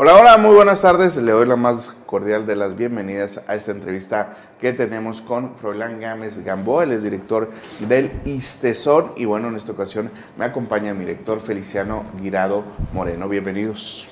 Hola, hola, muy buenas tardes. Le doy la más cordial de las bienvenidas a esta entrevista que tenemos con Froilán Gámez Gamboa, él es director del ISTESON y bueno, en esta ocasión me acompaña mi director Feliciano Guirado Moreno. Bienvenidos.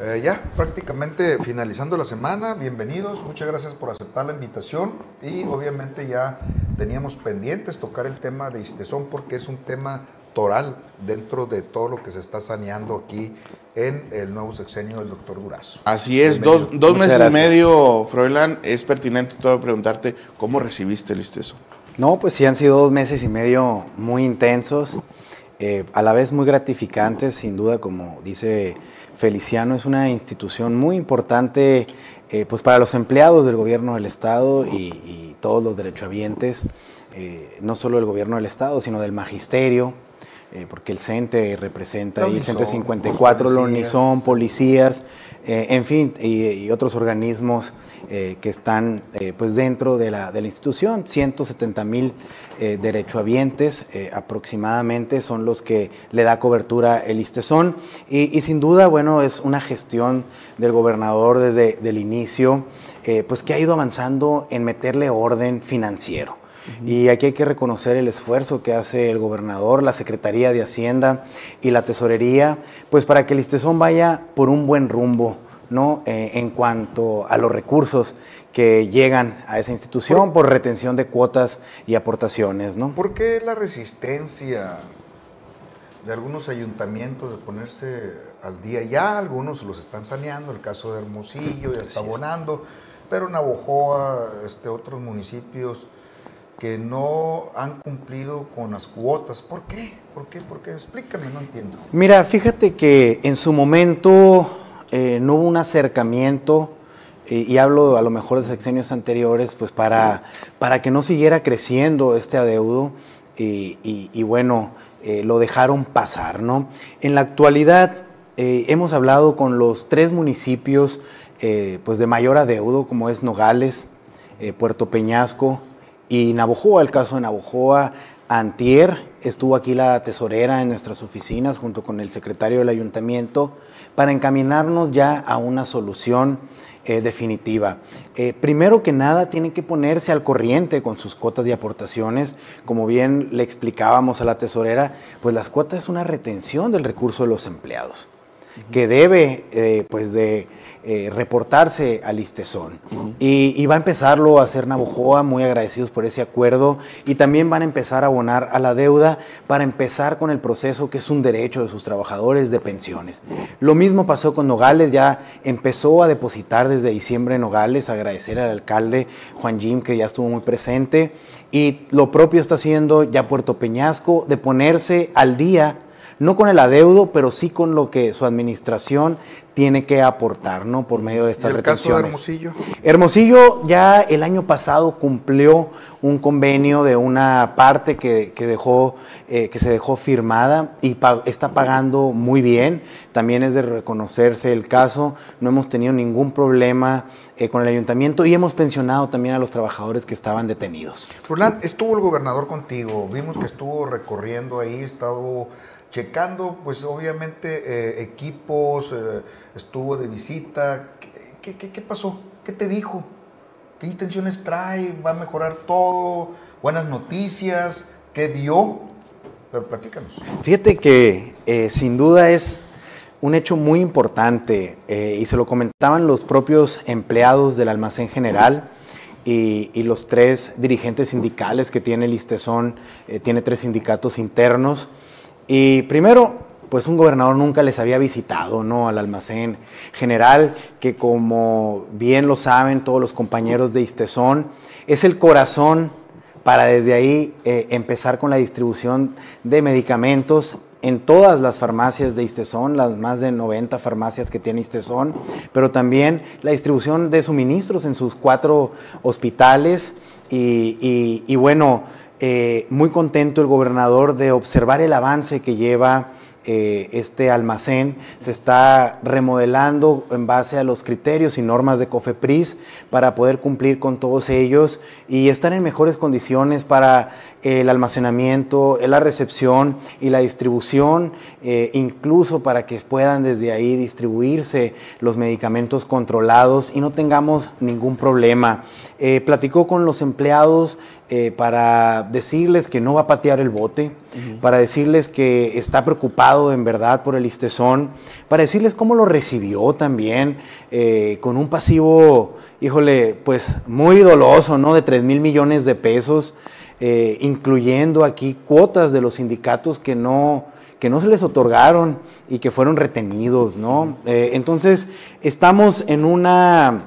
Eh, ya, prácticamente finalizando la semana, bienvenidos, muchas gracias por aceptar la invitación y obviamente ya teníamos pendientes tocar el tema de ISTESON porque es un tema toral dentro de todo lo que se está saneando aquí en el nuevo sexenio del doctor Durazo. Así es, dos, dos meses y medio, Froilán, es pertinente todo preguntarte cómo recibiste el ISTESO. No, pues sí han sido dos meses y medio muy intensos, eh, a la vez muy gratificantes, sin duda, como dice Feliciano, es una institución muy importante eh, pues para los empleados del gobierno del Estado y, y todos los derechohabientes, eh, no solo del gobierno del Estado, sino del magisterio, eh, porque el CENTE representa ahí, el CENTE 54, los Unison, policías, eh, en fin, y, otros organismos eh, que están pues dentro de la, de la institución. 170 mil derechohabientes aproximadamente son los que le da cobertura el ISTESON. Y, y, sin duda, bueno, es una gestión del gobernador desde el inicio, pues que ha ido avanzando en meterle orden financiero. Y aquí hay que reconocer el esfuerzo que hace el gobernador, la Secretaría de Hacienda y la Tesorería, pues para que el Istezón vaya por un buen rumbo, ¿no? Eh, en cuanto a los recursos que llegan a esa institución por, retención de cuotas y aportaciones, ¿no? ¿Por qué la resistencia de algunos ayuntamientos de ponerse al día ya? Algunos los están saneando, el caso de Hermosillo ya está abonando, pero Navojoa, este, otros municipios que no han cumplido con las cuotas. ¿Por qué? ¿Por qué? ¿Por qué? Explícame, no entiendo. Mira, fíjate que en su momento eh, no hubo un acercamiento, eh, y hablo a lo mejor de sexenios anteriores, pues para, para que no siguiera creciendo este adeudo, y, bueno, eh, lo dejaron pasar, ¿no? En la actualidad hemos hablado con los tres municipios pues de mayor adeudo, como es Nogales, Puerto Peñasco, y Navojoa, el caso de Navojoa, Antier, estuvo aquí la tesorera en nuestras oficinas junto con el secretario del ayuntamiento para encaminarnos ya a una solución eh, definitiva. Eh, primero que nada, tienen que ponerse al corriente con sus cuotas de aportaciones. Como bien le explicábamos a la tesorera, pues las cuotas es una retención del recurso de los empleados, que debe eh, pues de eh, reportarse al ISTESON. y, va a empezarlo a hacer Navojoa, muy agradecidos por ese acuerdo, y también van a empezar a abonar a la deuda para empezar con el proceso que es un derecho de sus trabajadores de pensiones. Lo mismo pasó con Nogales, ya empezó a depositar desde diciembre en Nogales, agradecer al alcalde Juan Jim que ya estuvo muy presente, y lo propio está haciendo ya Puerto Peñasco, de ponerse al día no con el adeudo, pero sí con lo que su administración tiene que aportar, ¿no? Por medio de estas ¿Y el Caso de Hermosillo? Hermosillo ya el año pasado cumplió un convenio de una parte que, dejó, eh, que se dejó firmada y está pagando muy bien. También es de reconocerse el caso. No hemos tenido ningún problema eh, con el ayuntamiento y hemos pensionado también a los trabajadores que estaban detenidos. Furlan, estuvo el gobernador contigo. Vimos que estuvo recorriendo ahí, estaba checando, pues obviamente, eh, equipos, eh, estuvo de visita. ¿Qué, qué, pasó? ¿Qué te dijo? ¿Qué intenciones trae? ¿Va a mejorar todo? ¿Buenas noticias? ¿Qué vio? Pero platícanos. Fíjate que eh, sin duda es un hecho muy importante y se lo comentaban los propios empleados del almacén general. Y, y, los tres dirigentes sindicales que tiene el ISTESON, tiene tres sindicatos internos, y primero, pues un gobernador nunca les había visitado, ¿no? Al almacén general, que como bien lo saben todos los compañeros de Istezón, es el corazón para desde ahí eh, empezar con la distribución de medicamentos en todas las farmacias de Istezón, las más de 90 farmacias que tiene Istezón, pero también la distribución de suministros en sus cuatro hospitales y, y bueno, eh, muy contento el gobernador de observar el avance que lleva eh, este almacén. Se está remodelando en base a los criterios y normas de COFEPRIS para poder cumplir con todos ellos y estar en mejores condiciones para el almacenamiento, la recepción y la distribución, eh, incluso para que puedan desde ahí distribuirse los medicamentos controlados y no tengamos ningún problema. Eh, platicó con los empleados eh, para decirles que no va a patear el bote, para decirles que está preocupado en verdad por el istezón, para decirles cómo lo recibió también, con un pasivo, híjole, pues muy doloso, ¿no? De 3 mil millones de pesos. Eh, incluyendo aquí cuotas de los sindicatos que no, que no se les otorgaron y que fueron retenidos, ¿no? Eh, entonces, estamos en una,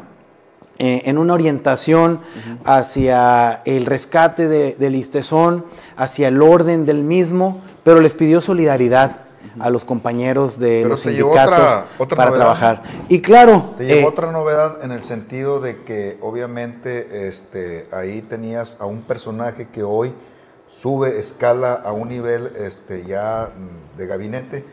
eh, en una orientación hacia el rescate del Istezón, hacia el orden del mismo, pero les pidió solidaridad a los compañeros de los sindicatos para trabajar. Y claro... Te llevó eh, otra novedad en el sentido de que obviamente este, ahí tenías a un personaje que hoy sube, escala a un nivel este, ya mm, de gabinete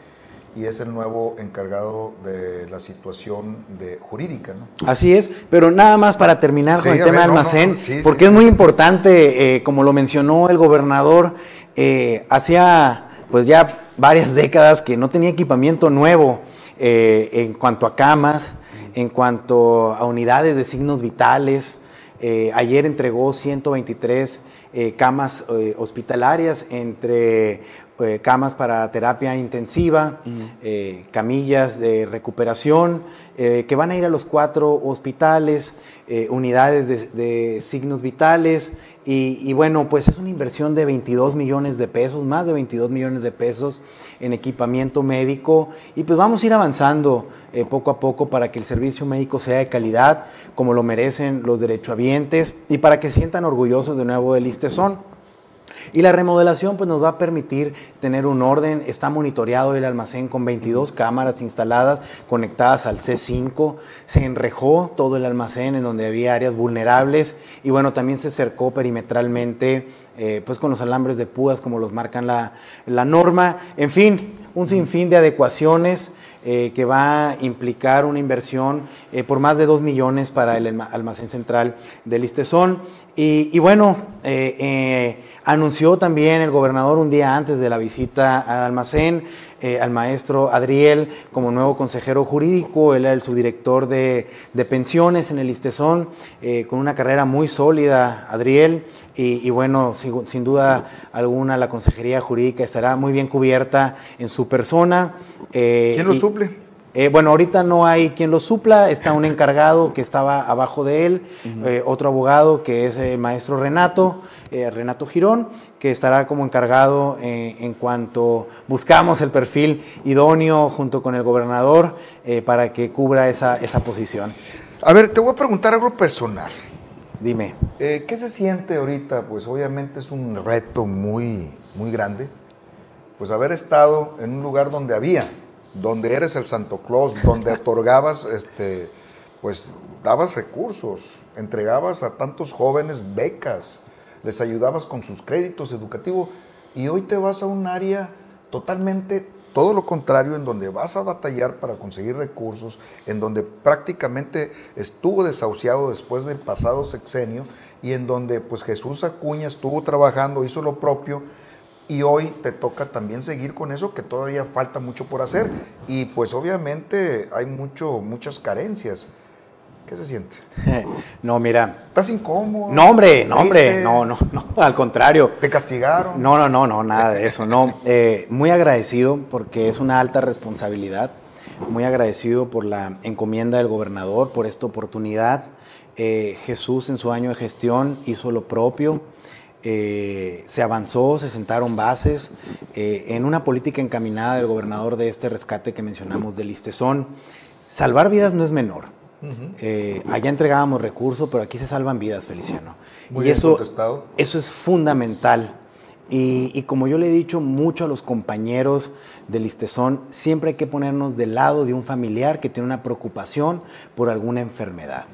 y es el nuevo encargado de la situación de jurídica. ¿no? Así es, pero nada más para terminar con el tema de almacén, porque es muy importante, eh, como lo mencionó el gobernador, eh, hacía pues ya varias décadas que no tenía equipamiento nuevo eh, en cuanto a camas, en cuanto a unidades de signos vitales. Eh, ayer entregó 123 eh, camas hospitalarias entre camas para terapia intensiva, camillas de recuperación, que van a ir a los cuatro hospitales, unidades de signos vitales, y, bueno, pues es una inversión de 22 millones de pesos, más de 22 millones de pesos en equipamiento médico. Y pues vamos a ir avanzando eh, poco a poco para que el servicio médico sea de calidad, como lo merecen los derechohabientes, y para que sientan orgullosos de nuevo del Istezón. Y la remodelación pues, nos va a permitir tener un orden. Está monitoreado el almacén con 22 cámaras instaladas conectadas al C5. Se enrejó todo el almacén en donde había áreas vulnerables. Y bueno, también se cercó perimetralmente eh, pues con los alambres de púas como los marcan la, la norma. En fin, un sinfín de adecuaciones. Eh, que va a implicar una inversión eh, por más de 2 millones para el almacén central del Istezón. Y, bueno, eh, anunció también el gobernador un día antes de la visita al almacén al maestro Adriel como nuevo consejero jurídico, él era el subdirector de, de pensiones en el Istezón, con una carrera muy sólida, Adriel, y, bueno, sin, sin, duda alguna la consejería jurídica estará muy bien cubierta en su persona. Eh, ¿Quién lo suple? Eh, bueno, ahorita no hay quien lo supla, está un encargado que estaba abajo de él, eh, otro abogado que es el maestro Renato, Renato Girón, que estará como encargado en cuanto buscamos el perfil idóneo junto con el gobernador para que cubra esa, esa posición. A ver, te voy a preguntar algo personal. Dime. ¿Qué se siente ahorita? Pues obviamente es un reto muy, muy grande pues haber estado en un lugar donde había, donde eres el Santo Claus, donde otorgabas, este, pues dabas recursos, entregabas a tantos jóvenes becas, les ayudabas con sus créditos educativos y hoy te vas a un área totalmente todo lo contrario, en donde vas a batallar para conseguir recursos, en donde prácticamente estuvo desahuciado después del pasado sexenio y en donde pues Jesús Acuña estuvo trabajando, hizo lo propio y hoy te toca también seguir con eso que todavía falta mucho por hacer y pues obviamente hay mucho muchas carencias. ¿Qué se siente? No, mira. ¿Estás incómodo? No, hombre, no, hombre, no, no, no, al contrario. ¿Te castigaron? No, no, no, no, nada de eso, no. Eh, muy agradecido porque es una alta responsabilidad, muy agradecido por la encomienda del gobernador, por esta oportunidad. Eh, Jesús en su año de gestión hizo lo propio eh, se avanzó, se sentaron bases eh, en una política encaminada del gobernador de este rescate que mencionamos del Istezón. Salvar vidas no es menor. Eh, allá entregábamos recursos, pero aquí se salvan vidas, Feliciano. y eso, eso es fundamental. Y, y, como yo le he dicho mucho a los compañeros del Istezón, siempre hay que ponernos del lado de un familiar que tiene una preocupación por alguna enfermedad.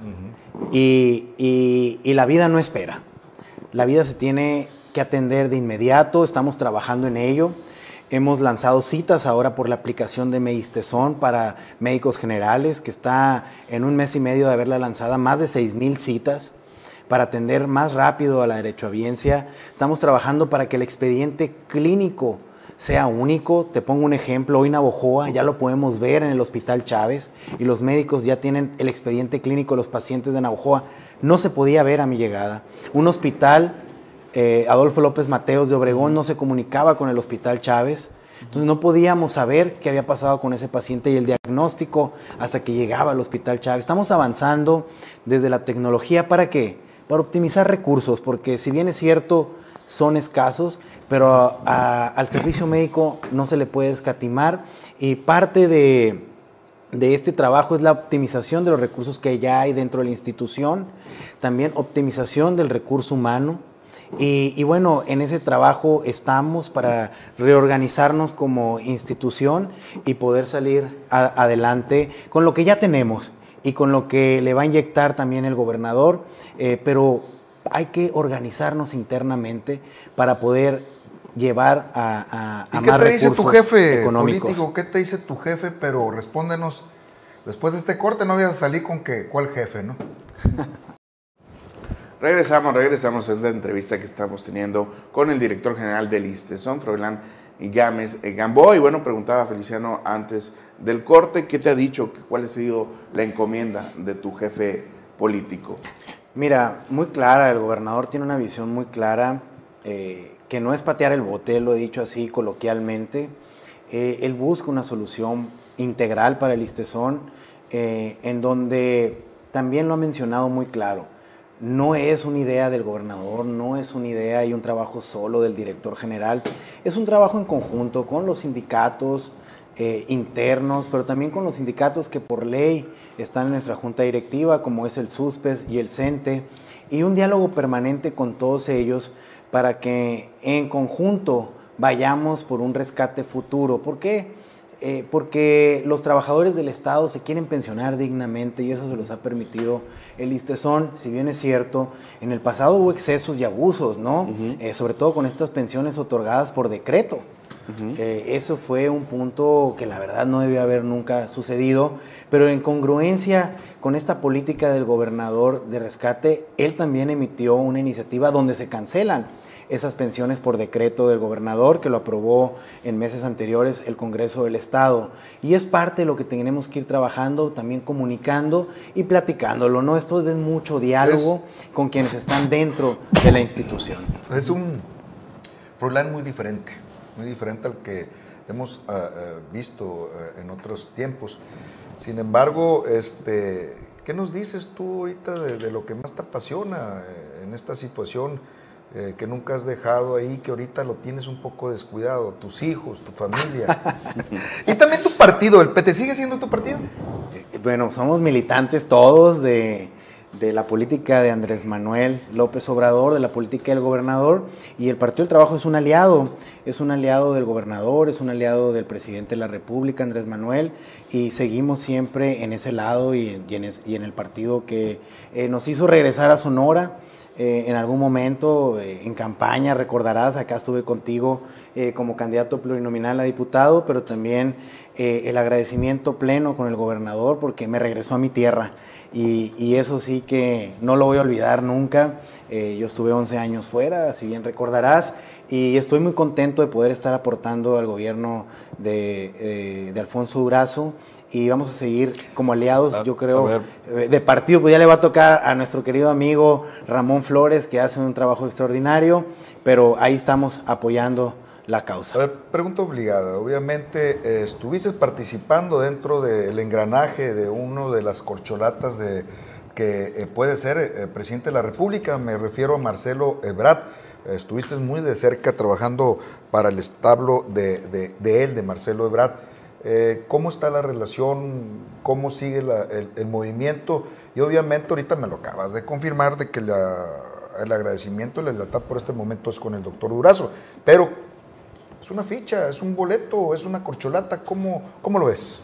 y, y, y la vida no espera. La vida se tiene que atender de inmediato, estamos trabajando en ello. Hemos lanzado citas ahora por la aplicación de Medistezón para médicos generales, que está en un mes y medio de haberla lanzada más de 6 mil citas para atender más rápido a la derechohabiencia. Estamos trabajando para que el expediente clínico sea único. Te pongo un ejemplo, hoy Navojoa ya lo podemos ver en el Hospital Chávez y los médicos ya tienen el expediente clínico de los pacientes de Navojoa. No se podía ver a mi llegada. Un hospital, eh, Adolfo López Mateos de Obregón, no se comunicaba con el Hospital Chávez. Entonces no podíamos saber qué había pasado con ese paciente y el diagnóstico hasta que llegaba al Hospital Chávez. Estamos avanzando desde la tecnología para qué? Para optimizar recursos, porque si bien es cierto, son escasos, pero al servicio médico no se le puede escatimar y parte de, este trabajo es la optimización de los recursos que ya hay dentro de la institución, también optimización del recurso humano. Y, bueno, en ese trabajo estamos para reorganizarnos como institución y poder salir adelante con lo que ya tenemos y con lo que le va a inyectar también el gobernador, eh, pero hay que organizarnos internamente para poder llevar a, a, ¿Y qué te dice tu jefe político? ¿Qué te dice tu jefe? Pero respóndenos, después de este corte no voy a salir con que, ¿cuál jefe, no? regresamos, regresamos a esta entrevista que estamos teniendo con el director general del ISTESON, Froilán Gámez Gamboa. Y bueno, preguntaba a Feliciano antes del corte, ¿qué te ha dicho? ¿Cuál ha sido la encomienda de tu jefe político? Mira, muy clara, el gobernador tiene una visión muy clara, eh, que no es patear el bote, lo he dicho así coloquialmente. Eh, él busca una solución integral para el Istezón, eh, en donde también lo ha mencionado muy claro. No es una idea del gobernador, no es una idea y un trabajo solo del director general, es un trabajo en conjunto con los sindicatos, eh, internos, pero también con los sindicatos que por ley están en nuestra junta directiva, como es el SUSPES y el CENTE, y un diálogo permanente con todos ellos para que en conjunto vayamos por un rescate futuro. ¿Por qué? Eh, porque los trabajadores del Estado se quieren pensionar dignamente y eso se los ha permitido el ISTESON, si bien es cierto, en el pasado hubo excesos y abusos, ¿no? Eh, sobre todo con estas pensiones otorgadas por decreto. Eh, eso fue un punto que la verdad no debió haber nunca sucedido, pero en congruencia con esta política del gobernador de rescate, él también emitió una iniciativa donde se cancelan esas pensiones por decreto del gobernador que lo aprobó en meses anteriores el Congreso del Estado. Y es parte de lo que tenemos que ir trabajando, también comunicando y platicándolo, ¿no? Esto es mucho diálogo con quienes están dentro de la institución. Es un Froilán muy diferente muy diferente al que hemos ah, ah, visto ah, en otros tiempos. Sin embargo, este, ¿qué nos dices tú ahorita de, lo que más te apasiona eh, en esta situación eh, que nunca has dejado ahí, que ahorita lo tienes un poco descuidado? Tus hijos, tu familia. y también tu partido, ¿el PT sigue siendo tu partido? Eh, bueno, somos militantes todos de de la política de Andrés Manuel López Obrador, de la política del gobernador, y el Partido del Trabajo es un aliado, es un aliado del gobernador, es un aliado del presidente de la República, Andrés Manuel, y seguimos siempre en ese lado y en, el partido que eh, nos hizo regresar a Sonora. Eh, en algún momento eh, en campaña, recordarás, acá estuve contigo como candidato plurinominal a diputado, pero también el agradecimiento pleno con el gobernador porque me regresó a mi tierra. Y, eso sí que no lo voy a olvidar nunca. Eh, yo estuve 11 años fuera, si bien recordarás, y estoy muy contento de poder estar aportando al gobierno de, eh, Alfonso Durazo y vamos a seguir como aliados, ah, yo creo, eh, de partido, pues ya le va a tocar a nuestro querido amigo Ramón Flores, que hace un trabajo extraordinario, pero ahí estamos apoyando la causa. A ver, pregunta obligada. Obviamente eh, estuviste participando dentro del engranaje de uno de las corcholatas de que eh, puede ser eh, presidente de la República. Me refiero a Marcelo Ebrard. estuviste muy de cerca trabajando para el establo de, él, de Marcelo Ebrard. ¿Cómo está la relación? ¿Cómo sigue el, movimiento? Y obviamente ahorita me lo acabas de confirmar de que el agradecimiento, la lealtad por este momento es con el doctor Durazo. Pero es una ficha, es un boleto, es una corcholata, ¿cómo, cómo lo ves?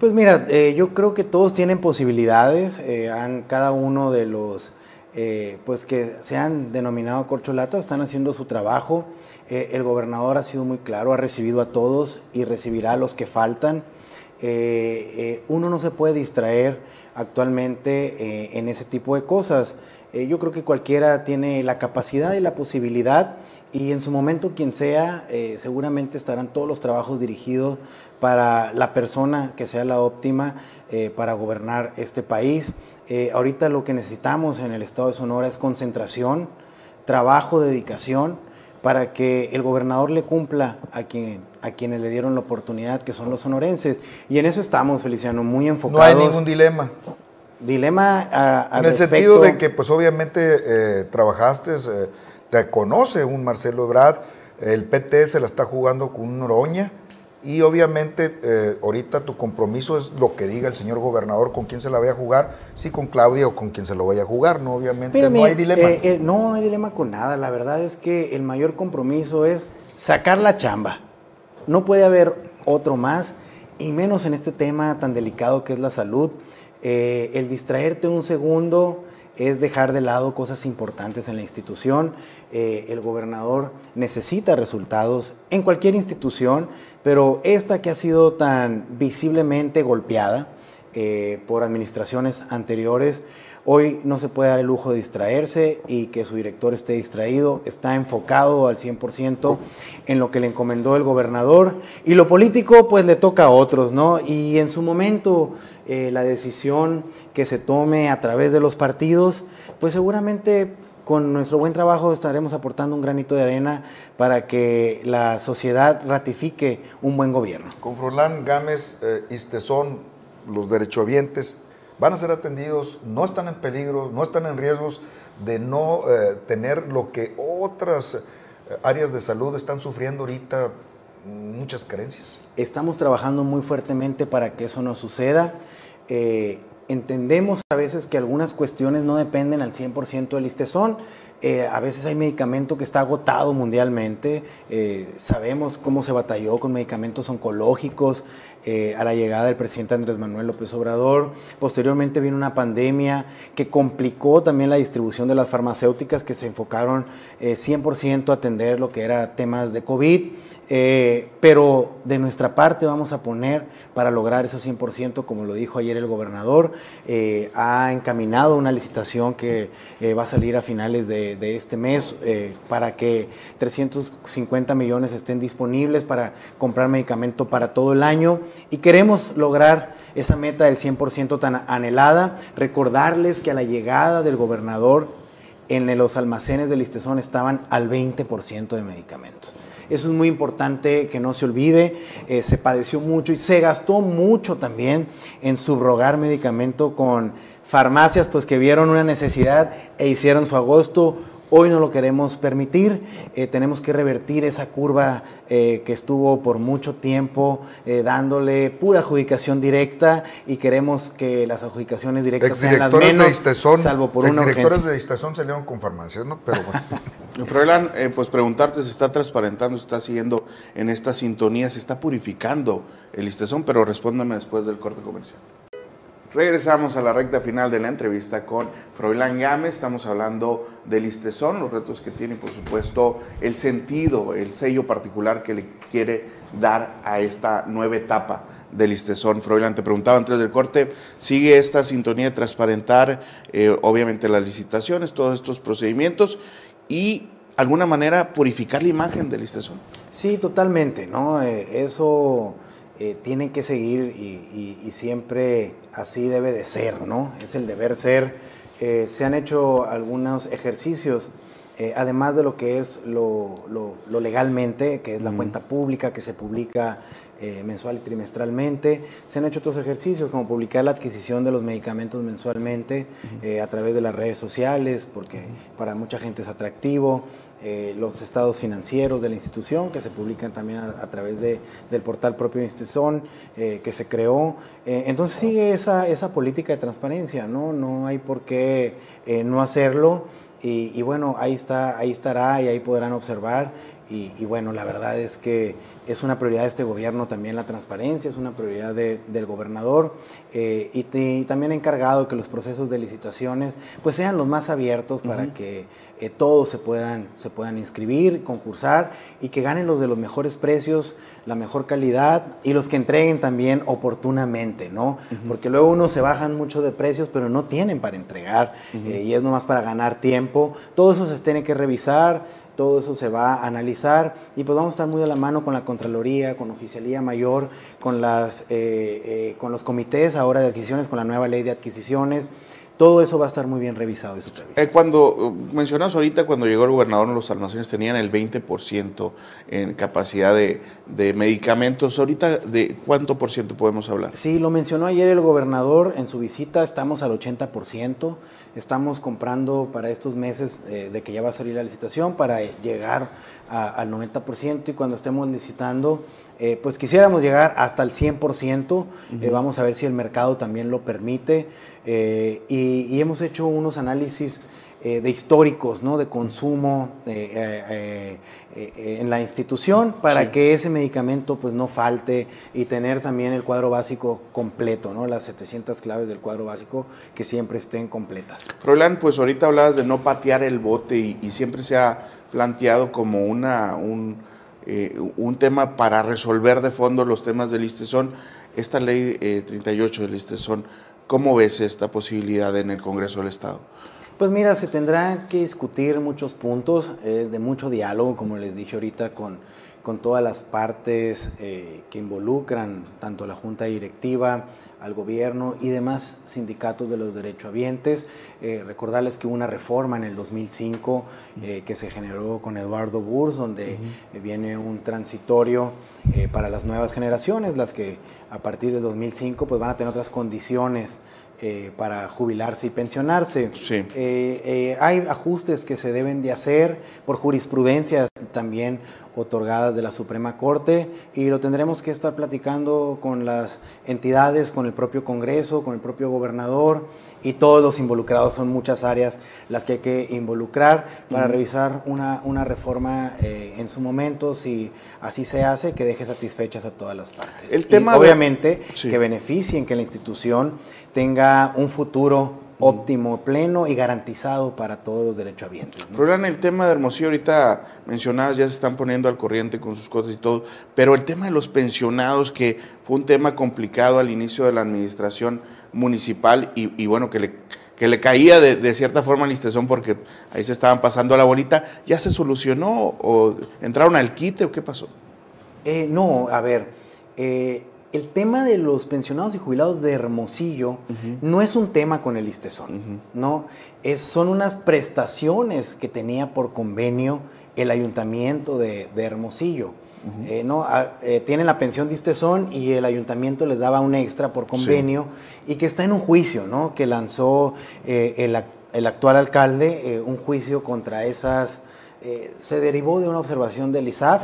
Pues mira, eh, yo creo que todos tienen posibilidades, eh, han, cada uno de los eh, pues que se han denominado corcholatas están haciendo su trabajo. el gobernador ha sido muy claro, ha recibido a todos y recibirá a los que faltan. uno no se puede distraer actualmente en ese tipo de cosas. Yo creo que cualquiera tiene la capacidad y la posibilidad y en su momento quien sea, seguramente estarán todos los trabajos dirigidos para la persona que sea la óptima eh, para gobernar este país. Eh, ahorita lo que necesitamos en el estado de Sonora es concentración, trabajo, dedicación, para que el gobernador le cumpla a, quien, a quienes le dieron la oportunidad, que son los sonorenses. Y en eso estamos, Feliciano, muy enfocados. No hay ningún dilema. Dilema a, En el sentido de que, pues obviamente, eh, trabajaste, te conoce un Marcelo Ebrard, el PT se la está jugando con un Oroña y obviamente eh, ahorita tu compromiso es lo que diga el señor gobernador con quién se la vaya a jugar, si con Claudia o con quién se lo vaya a jugar, ¿no? Obviamente no hay dilema. Eh, eh, no, no hay dilema con nada. La verdad es que el mayor compromiso es sacar la chamba. No puede haber otro más, y menos en este tema tan delicado que es la salud. El distraerte un segundo es dejar de lado cosas importantes en la institución. el gobernador necesita resultados en cualquier institución, pero esta que ha sido tan visiblemente golpeada eh, por administraciones anteriores, hoy no se puede dar el lujo de distraerse y que su director esté distraído, está enfocado al 100% en lo que le encomendó el gobernador y lo político pues le toca a otros, ¿no? Y en su momento eh, la decisión que se tome a través de los partidos, pues seguramente con nuestro buen trabajo estaremos aportando un granito de arena para que la sociedad ratifique un buen gobierno. Con Froilán Gámez eh, Istezón, los derechohabientes van a ser atendidos, no están en peligro, no están en riesgos de no eh, tener lo que otras eh, áreas de salud están sufriendo ahorita, muchas carencias. Estamos trabajando muy fuertemente para que eso no suceda entendemos a veces que algunas cuestiones no dependen al 100% del listezón. Eh, a veces hay medicamento que está agotado mundialmente. Eh, sabemos cómo se batalló con medicamentos oncológicos eh, a la llegada del presidente Andrés Manuel López Obrador. Posteriormente vino una pandemia que complicó también la distribución de las farmacéuticas que se enfocaron 100% a atender lo que era temas de COVID. Pero de nuestra parte vamos a poner para lograr esos 100%, como lo dijo ayer el gobernador, ha encaminado una licitación que va a salir a finales de este mes eh, para que 350 millones estén disponibles para comprar medicamento para todo el año y queremos lograr esa meta del 100% tan anhelada. Recordarles que a la llegada del gobernador en los almacenes del Listezón estaban al 20% de medicamentos. Eso es muy importante que no se olvide. Eh, se padeció mucho y se gastó mucho también en subrogar medicamento con farmacias pues que vieron una necesidad e hicieron su agosto. Hoy no lo queremos permitir, eh, tenemos que revertir esa curva eh, que estuvo por mucho tiempo eh, dándole pura adjudicación directa y queremos que las adjudicaciones directas sean las menos, salvo por una directores de Istezón salieron con farmacias, ¿no? Pero bueno. Froilán, pues preguntarte, se está transparentando, se está siguiendo en esta sintonía, se está purificando el Istezón, pero respóndame después del corte comercial. Regresamos a la recta final de la entrevista con Froilán Gámez. Estamos hablando del listezón, los retos que tiene y por supuesto el sentido, el sello particular que le quiere dar a esta nueva etapa del listezón. Froilán, te preguntaba antes del corte, ¿sigue esta sintonía de transparentar eh, obviamente las licitaciones, todos estos procedimientos y alguna manera purificar la imagen del listezón? Sí, totalmente, ¿no? Eh, eso eh, tienen que seguir y, siempre así debe de ser, ¿no? Es el deber ser. Eh, se han hecho algunos ejercicios, eh, además de lo que es lo, legalmente, que es la cuenta pública que se publica mensual y trimestralmente. Se han hecho otros ejercicios como publicar la adquisición de los medicamentos mensualmente a través de las redes sociales, porque para mucha gente es atractivo. Eh, los estados financieros de la institución, que se publican también a, través de, del portal propio de Institución eh, que se creó. Eh, entonces sigue esa, esa política de transparencia, ¿no? No hay por qué no hacerlo. Y, bueno, ahí, está, ahí estará y ahí podrán observar. Y, bueno, la verdad es que es una prioridad de este gobierno también la transparencia, es una prioridad del gobernador eh, y, también ha encargado que los procesos de licitaciones pues sean los más abiertos para que eh, todos se puedan, se puedan inscribir, concursar y que ganen los de los mejores precios, la mejor calidad y los que entreguen también oportunamente, ¿no? Porque luego uno se bajan mucho de precios, pero no tienen para entregar eh, y es nomás para ganar tiempo. Todo eso se tiene que revisar, todo eso se va a analizar y pues vamos a estar muy de la mano con la Contraloría, con Oficialía Mayor, con, las, eh, eh, con los comités ahora de adquisiciones, con la nueva ley de adquisiciones. Todo eso va a estar muy bien revisado y supervisado. Eh, cuando mencionas ahorita, cuando llegó el gobernador, los almacenes tenían el 20% en capacidad de, de, medicamentos. Ahorita, ¿de cuánto por ciento podemos hablar? Sí, lo mencionó ayer el gobernador en su visita, estamos al 80%. Estamos comprando para estos meses eh, de que ya va a salir la licitación para llegar al 90% y cuando estemos licitando, eh, pues quisiéramos llegar hasta el 100%. Eh, vamos a ver si el mercado también lo permite. y, hemos hecho unos análisis eh, de históricos, ¿no? de consumo eh, eh, en la institución para que ese medicamento pues no falte y tener también el cuadro básico completo, ¿no? las 700 claves del cuadro básico que siempre estén completas. Froilán, pues ahorita hablabas de no patear el bote y, siempre se ha planteado como una, un, un, tema para resolver de fondo los temas del listezón. Esta ley 38 del listezón, ¿cómo ves esta posibilidad en el Congreso del Estado? Pues mira, se tendrán que discutir muchos puntos, es de mucho diálogo, como les dije ahorita, con, con todas las partes eh, que involucran tanto la Junta Directiva, al gobierno y demás sindicatos de los derechohabientes. Eh, recordarles que hubo una reforma en el 2005 eh, que se generó con Eduardo Burs, donde viene un transitorio para las nuevas generaciones, las que a partir del 2005 pues, van a tener otras condiciones eh, para jubilarse y pensionarse. Eh, eh, hay ajustes que se deben de hacer por jurisprudencia también otorgadas de la Suprema Corte y lo tendremos que estar platicando con las entidades, con el propio Congreso, con el propio gobernador y todos los involucrados. Son muchas áreas las que hay que involucrar para revisar una, una reforma en su momento, si así se hace, que deje satisfechas a todas las partes. El tema obviamente que beneficien, que la institución tenga un futuro óptimo, pleno y garantizado para todos los derechohabientes. ¿no? en el tema de Hermosillo, ahorita mencionadas, ya se están poniendo al corriente con sus cosas y todo, pero el tema de los pensionados, que fue un tema complicado al inicio de la administración municipal y, bueno, que le, que le caía de, cierta forma al Istezón porque ahí se estaban pasando la bolita, ¿ya se solucionó o entraron al quite o qué pasó? Eh, no, a ver, eh, el tema de los pensionados y jubilados de Hermosillo no es un tema con el ISTESON, ¿no? Es, son unas prestaciones que tenía por convenio el ayuntamiento de, Hermosillo. Eh, ¿no? Ah, eh, tienen la pensión de ISTESON y el ayuntamiento les daba un extra por convenio y que está en un juicio, ¿no? Que lanzó eh, el, el, actual alcalde un juicio contra esas eh, se derivó de una observación del ISAF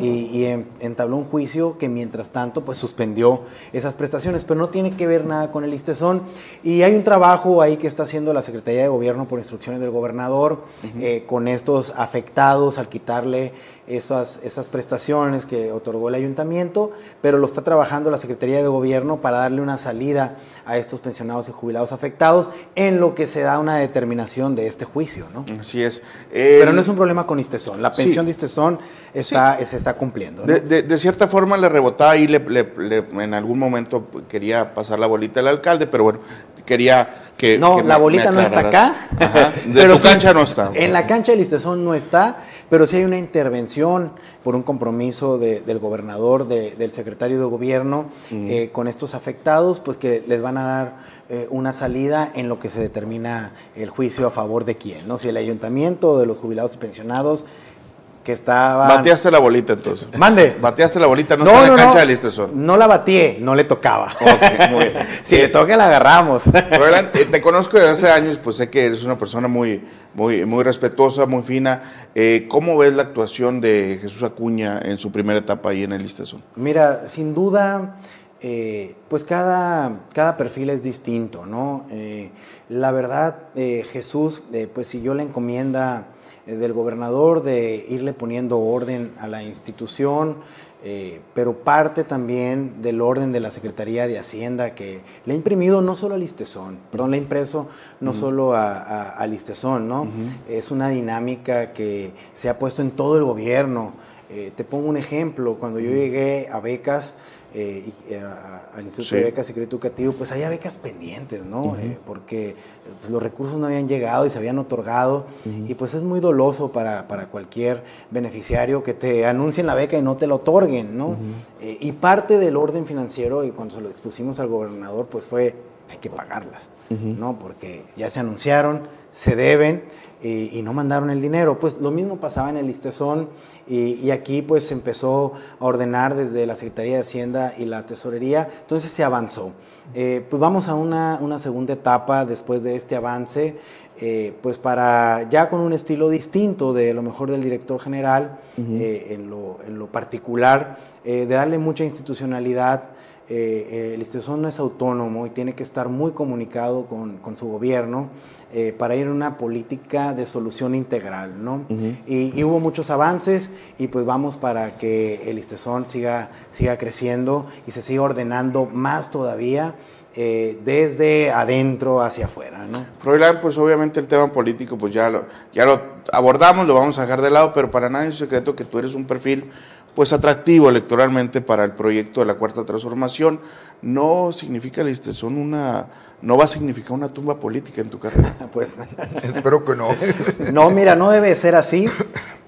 y, entabló un juicio que mientras tanto pues suspendió esas prestaciones, pero no tiene que ver nada con el ISTESON. Y hay un trabajo ahí que está haciendo la Secretaría de Gobierno por instrucciones del gobernador eh, con estos afectados al quitarle esas, esas prestaciones que otorgó el ayuntamiento, pero lo está trabajando la Secretaría de Gobierno para darle una salida a estos pensionados y jubilados afectados en lo que se da una determinación de este juicio. ¿no? Así es. pero no es un problema con Istezón, la pensión de Istezón está, se está cumpliendo. De, cierta forma le rebotaba y le, en algún momento quería pasar la bolita al alcalde, pero bueno, quería que... No, la bolita no está acá. De pero tu cancha no está. En la cancha del Istezón no está, pero sí hay una intervención por un compromiso del gobernador, del secretario de gobierno, eh, con estos afectados, pues que les van a dar eh, una salida en lo que se determina el juicio a favor de quién, ¿no? Si el ayuntamiento de los jubilados y pensionados que estaba. Bateaste la bolita entonces. Mande. Bateaste la bolita, no, no en la cancha del Istesón. No la batié, no le tocaba. muy bien. si le toca, la agarramos. Eh, te conozco desde hace años, pues sé que eres una persona muy, muy, muy respetuosa, muy fina. Eh, ¿Cómo ves la actuación de Jesús Acuña en su primera etapa ahí en el Istesón? Mira, sin duda. Eh, pues cada, cada perfil es distinto, ¿no? la verdad, Jesús, pues siguió la encomienda eh, del gobernador de irle poniendo orden a la institución, eh, pero parte también del orden de la Secretaría de Hacienda que le ha imprimido no solo al Istezón, perdón, le ha impreso no solo a, al Istezón, ¿no? Es una dinámica que se ha puesto en todo el gobierno. Eh, te pongo un ejemplo, cuando yo llegué a becas, eh, eh, al Instituto de Becas y Crédito Educativo, pues había becas pendientes, ¿no? Eh, porque pues, los recursos no habían llegado y se habían otorgado. Y pues es muy doloso para, para, cualquier beneficiario que te anuncien la beca y no te la otorguen, ¿no? y parte del orden financiero, y cuando se lo expusimos al gobernador, pues fue, hay que pagarlas, ¿no? Porque ya se anunciaron, se deben y, no mandaron el dinero. Pues lo mismo pasaba en el Istezón y, aquí pues se empezó a ordenar desde la Secretaría de Hacienda y la Tesorería, entonces se avanzó. Eh, pues vamos a una, una, segunda etapa después de este avance, eh, pues para ya con un estilo distinto de lo mejor del director general, eh, en, lo, en, lo, particular, de darle mucha institucionalidad eh, el Istezón no es autónomo y tiene que estar muy comunicado con, con su gobierno eh, para ir a una política de solución integral, ¿no? y, hubo muchos avances y pues vamos para que el Istezón siga, siga creciendo y se siga ordenando más todavía eh, desde adentro hacia afuera, ¿no? Froilán, pues obviamente el tema político pues ya lo, ya lo abordamos, lo vamos a dejar de lado, pero para nadie es secreto que tú eres un perfil pues atractivo electoralmente para el proyecto de la cuarta transformación. No significa, son una, no va a significar una tumba política en tu carrera. pues espero que no. no, mira, no debe ser así.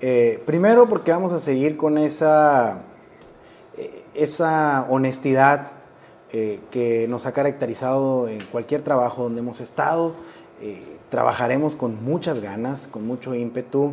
Eh, primero porque vamos a seguir con esa, eh, esa honestidad eh, que nos ha caracterizado en cualquier trabajo donde hemos estado. trabajaremos con muchas ganas, con mucho ímpetu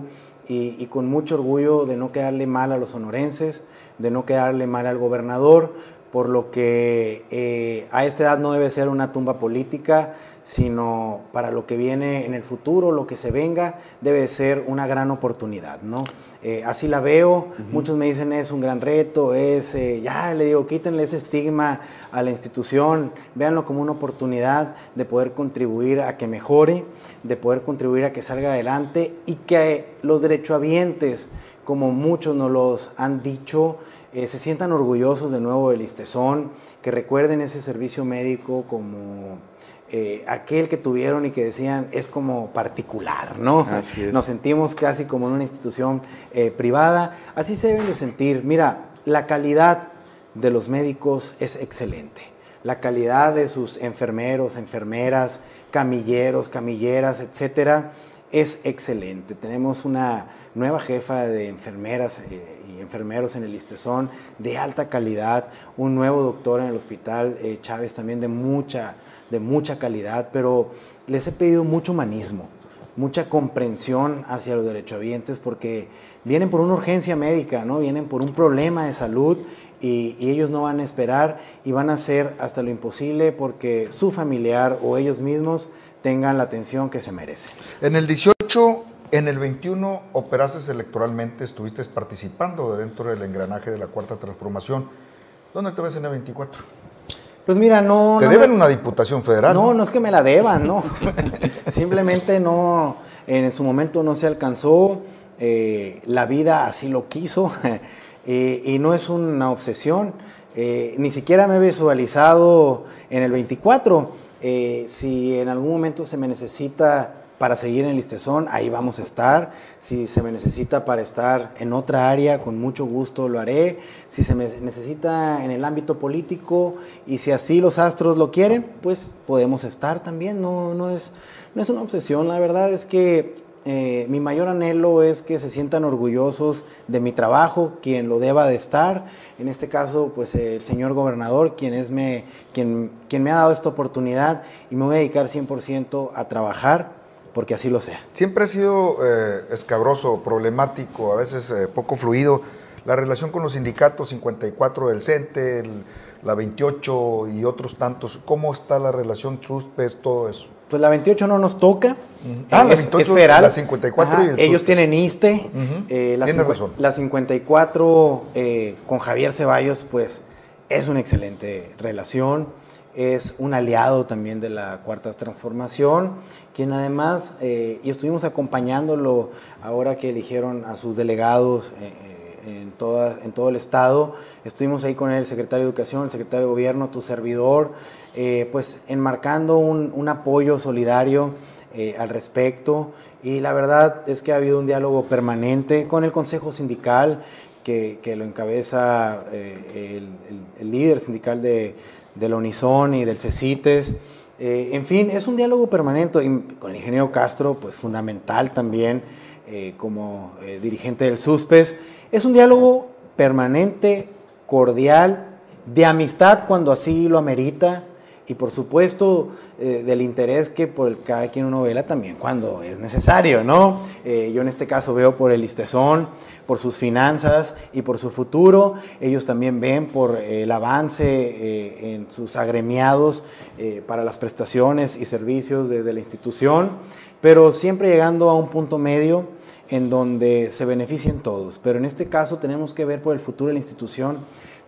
y, con mucho orgullo de no quedarle mal a los sonorenses, de no quedarle mal al gobernador, por lo que eh, a esta edad no debe ser una tumba política, sino para lo que viene en el futuro, lo que se venga, debe ser una gran oportunidad, ¿no? Eh, así la veo, muchos me dicen es un gran reto, es, eh, ya le digo, quítenle ese estigma a la institución, véanlo como una oportunidad de poder contribuir a que mejore, de poder contribuir a que salga adelante y que los derechohabientes, como muchos nos los han dicho, eh, se sientan orgullosos de nuevo del Istezón, que recuerden ese servicio médico como eh, aquel que tuvieron y que decían es como particular, ¿no? Así es. Nos sentimos casi como en una institución eh, privada. Así se deben de sentir. Mira, la calidad de los médicos es excelente. La calidad de sus enfermeros, enfermeras, camilleros, camilleras, etcétera, es excelente. Tenemos una nueva jefa de enfermeras eh, y enfermeros en el Istezón de alta calidad, un nuevo doctor en el hospital Chávez también de mucha de mucha calidad, pero les he pedido mucho humanismo, mucha comprensión hacia los derechohabientes porque vienen por una urgencia médica, ¿no? Vienen por un problema de salud y, ellos no van a esperar y van a hacer hasta lo imposible porque su familiar o ellos mismos tengan la atención que se merecen. En el 18, en el 21 operaste electoralmente, estuviste participando dentro del engranaje de la cuarta transformación. ¿Dónde te ves en el 24? Pues mira, no... Te deben una diputación federal. No, no es que me la deban, no. Simplemente no, en su momento no se alcanzó, eh, la vida así lo quiso y no es una obsesión. Eh, ni siquiera me he visualizado en el 24. Eh, si en algún momento se me necesita para seguir en Listezón, ahí vamos a estar. Si se me necesita para estar en otra área, con mucho gusto lo haré. Si se me necesita en el ámbito político y si así los astros lo quieren, pues podemos estar también. No, no, es, no es una obsesión, la verdad es que eh, mi mayor anhelo es que se sientan orgullosos de mi trabajo, quien lo deba de estar. En este caso, pues el señor gobernador, quien, es me, quien, quien me ha dado esta oportunidad y me voy a dedicar 100% a trabajar porque así lo sea. Siempre ha sido eh, escabroso, problemático, a veces eh, poco fluido la relación con los sindicatos 54 del CENTE, la 28 y otros tantos. ¿Cómo está la relación SUSPES, todo eso? Pues la 28 no nos toca. Ah, la 28 federal. La 54 y el Ellos tienen ISTE. Eh, la, razón. la 54 con Javier Ceballos, pues es una excelente relación es un aliado también de la Cuarta Transformación, quien además, eh, y estuvimos acompañándolo ahora que eligieron a sus delegados eh, eh, en, toda, en todo el estado. Estuvimos ahí con el secretario de Educación, el secretario de Gobierno, tu servidor, pues enmarcando un, un apoyo solidario al respecto. Y la verdad es que ha habido un diálogo permanente con el Consejo Sindical, que, que lo encabeza el, el, líder sindical de, de la Unison y del CECITES. Eh, en fin, es un diálogo permanente con el ingeniero Castro, pues fundamental también eh, como eh, dirigente del SUSPES. Es un diálogo permanente, cordial, de amistad cuando así lo amerita y por supuesto del interés que por cada quien uno vela también cuando es necesario, ¿no? yo en este caso veo por el Istezón, por sus finanzas y por su futuro. Ellos también ven por el avance en sus agremiados para las prestaciones y servicios de la institución, pero siempre llegando a un punto medio en donde se beneficien todos. Pero en este caso tenemos que ver por el futuro de la institución,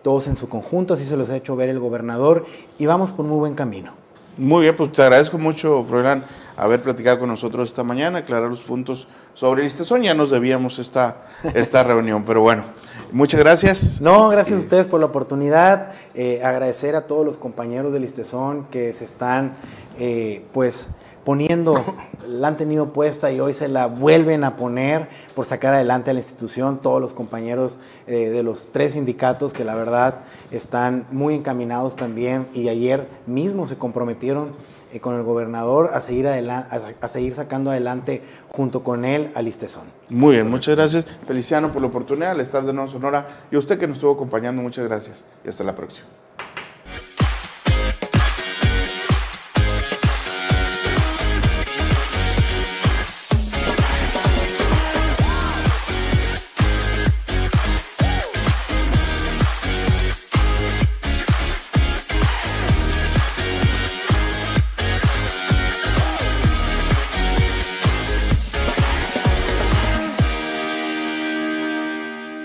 todos en su conjunto, así se los ha hecho ver el gobernador, y vamos por muy buen camino. Muy bien, pues te agradezco mucho, Froilán, haber platicado con nosotros esta mañana, aclarar los puntos sobre el Istezón. Ya nos debíamos esta, esta reunión, pero bueno, muchas gracias. No, gracias a ustedes por la oportunidad. Eh, agradecer a todos los compañeros del Istezón que se están, eh, pues, poniendo, la han tenido puesta y hoy se la vuelven a poner por sacar adelante a la institución, todos los compañeros eh, de los tres sindicatos que la verdad están muy encaminados también. Y ayer mismo se comprometieron eh, con el gobernador a seguir, a, seguir sacando adelante junto con él al Istezón. Muy bien, muchas gracias. Feliciano por la oportunidad, el Estado de Nueva Sonora y a usted que nos estuvo acompañando, muchas gracias. Y hasta la próxima.